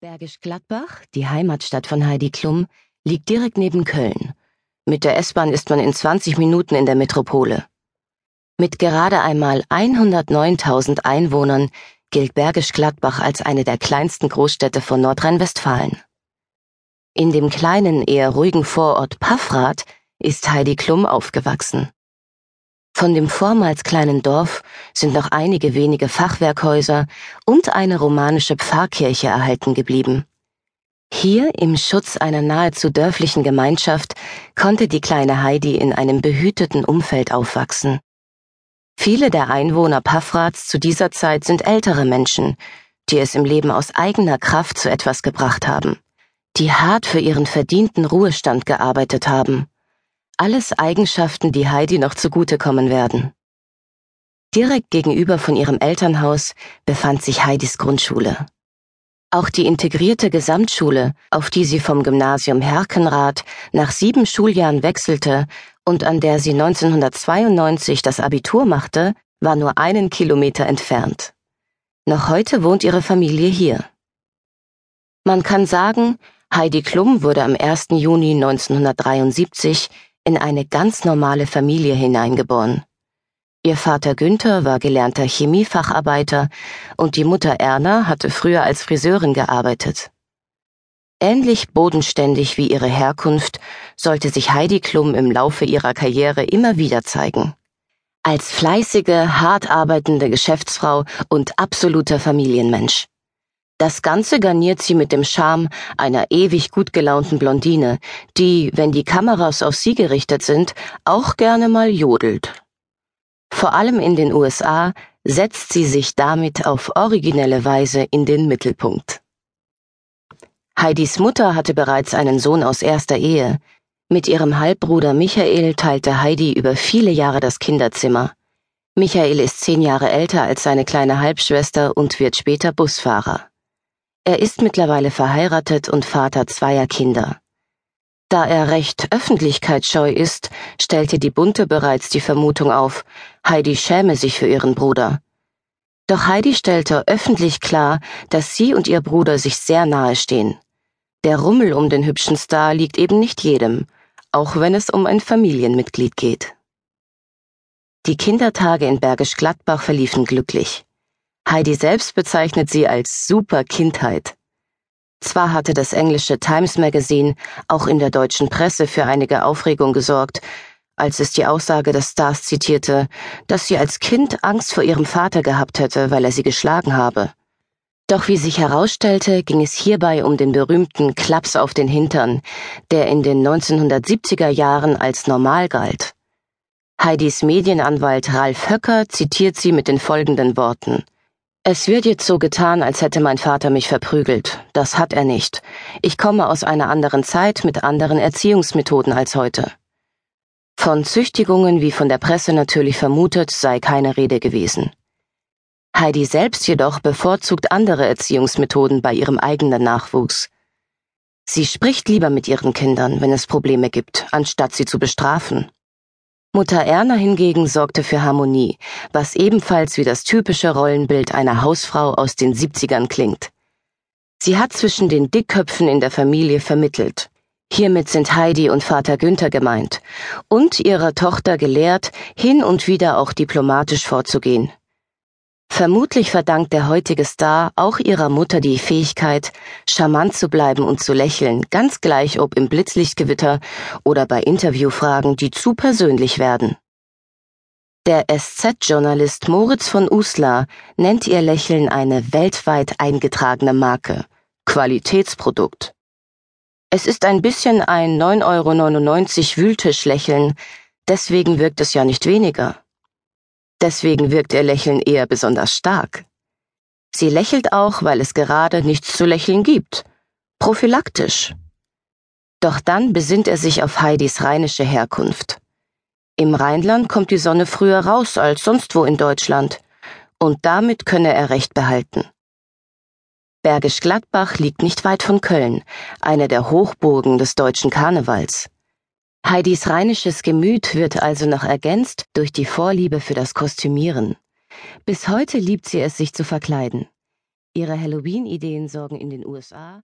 Bergisch Gladbach, die Heimatstadt von Heidi Klum, liegt direkt neben Köln. Mit der S-Bahn ist man in 20 Minuten in der Metropole. Mit gerade einmal 109.000 Einwohnern gilt Bergisch Gladbach als eine der kleinsten Großstädte von Nordrhein-Westfalen. In dem kleinen, eher ruhigen Vorort Paffrath ist Heidi Klum aufgewachsen. Von dem vormals kleinen Dorf sind noch einige wenige Fachwerkhäuser und eine romanische Pfarrkirche erhalten geblieben. Hier, im Schutz einer nahezu dörflichen Gemeinschaft, konnte die kleine Heidi in einem behüteten Umfeld aufwachsen. Viele der Einwohner Paffraths zu dieser Zeit sind ältere Menschen, die es im Leben aus eigener Kraft zu etwas gebracht haben, die hart für ihren verdienten Ruhestand gearbeitet haben alles Eigenschaften, die Heidi noch zugutekommen werden. Direkt gegenüber von ihrem Elternhaus befand sich Heidis Grundschule. Auch die integrierte Gesamtschule, auf die sie vom Gymnasium Herkenrath nach sieben Schuljahren wechselte und an der sie 1992 das Abitur machte, war nur einen Kilometer entfernt. Noch heute wohnt ihre Familie hier. Man kann sagen, Heidi Klum wurde am 1. Juni 1973 in eine ganz normale Familie hineingeboren. Ihr Vater Günther war gelernter Chemiefacharbeiter und die Mutter Erna hatte früher als Friseurin gearbeitet. Ähnlich bodenständig wie ihre Herkunft sollte sich Heidi Klum im Laufe ihrer Karriere immer wieder zeigen. Als fleißige, hart arbeitende Geschäftsfrau und absoluter Familienmensch. Das Ganze garniert sie mit dem Charme einer ewig gut gelaunten Blondine, die, wenn die Kameras auf sie gerichtet sind, auch gerne mal jodelt. Vor allem in den USA setzt sie sich damit auf originelle Weise in den Mittelpunkt. Heidis Mutter hatte bereits einen Sohn aus erster Ehe. Mit ihrem Halbbruder Michael teilte Heidi über viele Jahre das Kinderzimmer. Michael ist zehn Jahre älter als seine kleine Halbschwester und wird später Busfahrer. Er ist mittlerweile verheiratet und Vater zweier Kinder. Da er recht öffentlichkeitsscheu ist, stellte die Bunte bereits die Vermutung auf, Heidi schäme sich für ihren Bruder. Doch Heidi stellte öffentlich klar, dass sie und ihr Bruder sich sehr nahe stehen. Der Rummel um den hübschen Star liegt eben nicht jedem, auch wenn es um ein Familienmitglied geht. Die Kindertage in Bergisch Gladbach verliefen glücklich. Heidi selbst bezeichnet sie als super Kindheit. Zwar hatte das englische Times Magazine auch in der deutschen Presse für einige Aufregung gesorgt, als es die Aussage des Stars zitierte, dass sie als Kind Angst vor ihrem Vater gehabt hätte, weil er sie geschlagen habe. Doch wie sich herausstellte, ging es hierbei um den berühmten Klaps auf den Hintern, der in den 1970er Jahren als normal galt. Heidis Medienanwalt Ralf Höcker zitiert sie mit den folgenden Worten es wird jetzt so getan, als hätte mein Vater mich verprügelt. Das hat er nicht. Ich komme aus einer anderen Zeit mit anderen Erziehungsmethoden als heute. Von Züchtigungen, wie von der Presse natürlich vermutet, sei keine Rede gewesen. Heidi selbst jedoch bevorzugt andere Erziehungsmethoden bei ihrem eigenen Nachwuchs. Sie spricht lieber mit ihren Kindern, wenn es Probleme gibt, anstatt sie zu bestrafen. Mutter Erna hingegen sorgte für Harmonie, was ebenfalls wie das typische Rollenbild einer Hausfrau aus den 70ern klingt. Sie hat zwischen den Dickköpfen in der Familie vermittelt. Hiermit sind Heidi und Vater Günther gemeint und ihrer Tochter gelehrt, hin und wieder auch diplomatisch vorzugehen. Vermutlich verdankt der heutige Star auch ihrer Mutter die Fähigkeit, charmant zu bleiben und zu lächeln, ganz gleich ob im Blitzlichtgewitter oder bei Interviewfragen, die zu persönlich werden. Der SZ-Journalist Moritz von Uslar nennt ihr Lächeln eine weltweit eingetragene Marke. Qualitätsprodukt. Es ist ein bisschen ein 9,99 Euro Wühltischlächeln, deswegen wirkt es ja nicht weniger. Deswegen wirkt ihr Lächeln eher besonders stark. Sie lächelt auch, weil es gerade nichts zu lächeln gibt. Prophylaktisch. Doch dann besinnt er sich auf Heidis rheinische Herkunft. Im Rheinland kommt die Sonne früher raus als sonst wo in Deutschland, und damit könne er Recht behalten. Bergisch Gladbach liegt nicht weit von Köln, einer der Hochburgen des deutschen Karnevals. Heidis rheinisches Gemüt wird also noch ergänzt durch die Vorliebe für das Kostümieren. Bis heute liebt sie es, sich zu verkleiden. Ihre Halloween-Ideen sorgen in den USA